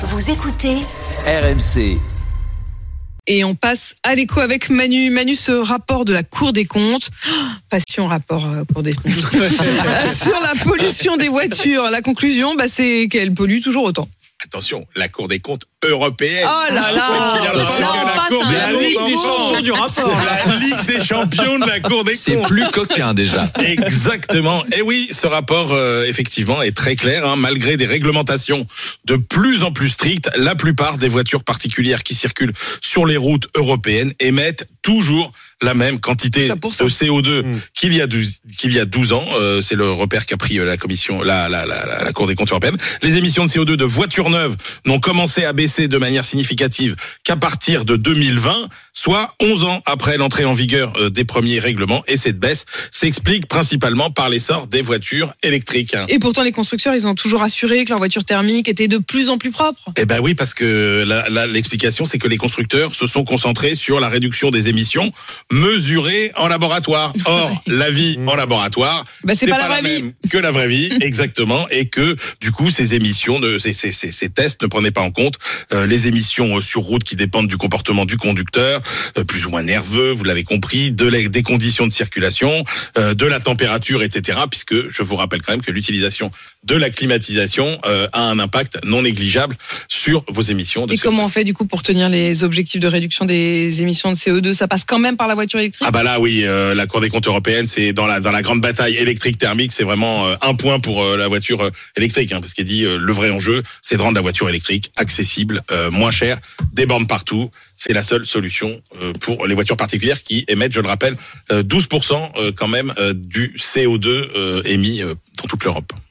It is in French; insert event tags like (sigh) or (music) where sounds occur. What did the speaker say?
Vous écoutez RMC. Et on passe à l'écho avec Manu. Manu, ce rapport de la Cour des comptes, Oh, (gasps) passion rapport euh, Cour des comptes, (laughs) (laughs) sur la pollution des voitures. La conclusion, bah, c'est qu'elles polluent toujours autant. Attention, la Cour des comptes européenne. Oh là là la Ligue des champions du rapport. C'est la Ligue des champions de la Cour des C'est comptes. plus coquin déjà. (laughs) Exactement. Et oui, ce rapport, euh, effectivement, est très clair. hein. Malgré des réglementations de plus en plus strictes, la plupart des voitures particulières qui circulent sur les routes européennes émettent toujours la même quantité de pour ça. CO2 qu'il y a 12, qu'il y a 12 ans. Euh, c'est le repère qu'a pris euh, la commission, la, la, la, la, la Cour des comptes européenne. Les émissions de CO2 de voitures neuves n'ont commencé à baisser de manière significative qu'à partir de 2020, soit 11 ans après l'entrée en vigueur euh, des premiers règlements. Et cette baisse s'explique principalement par l'essor des voitures électriques. Et pourtant, les constructeurs, ils ont toujours assuré que leur voiture thermique était de plus en plus propre. Eh ben oui, parce que l'explication, c'est que les constructeurs se sont concentrés sur la réduction des émissions mesurées en laboratoire. (laughs) Or, la vie en laboratoire, Bah, c'est pas la vraie vie. même que la vraie vie, (laughs) exactement, et que du coup, ces émissions, de, ces, ces, ces, ces tests ne prenaient pas en compte euh, les émissions euh, sur route qui dépendent du comportement du conducteur, plus ou moins nerveux, vous l'avez compris, de la- des conditions de circulation, euh, de la température, etc. Puisque je vous rappelle quand même que l'utilisation de la climatisation euh, a un impact non négligeable sur vos émissions de Et CO2. comment on fait du coup pour tenir les objectifs de réduction des émissions de CO2 Ça passe quand même par la voiture électrique? Ah bah là oui, euh, la Cour des comptes européenne, c'est dans la dans la grande bataille électrique thermique, c'est vraiment euh, un point pour euh, la voiture euh, électrique, hein, parce qu'il dit euh, le vrai enjeu, c'est de rendre la voiture électrique accessible, euh, moins chère, des bornes partout. C'est la seule solution euh, pour les voitures particulières qui émettent, je le rappelle, euh, 12% euh, quand même euh, du CO2 euh, émis euh, dans toute l'Europe.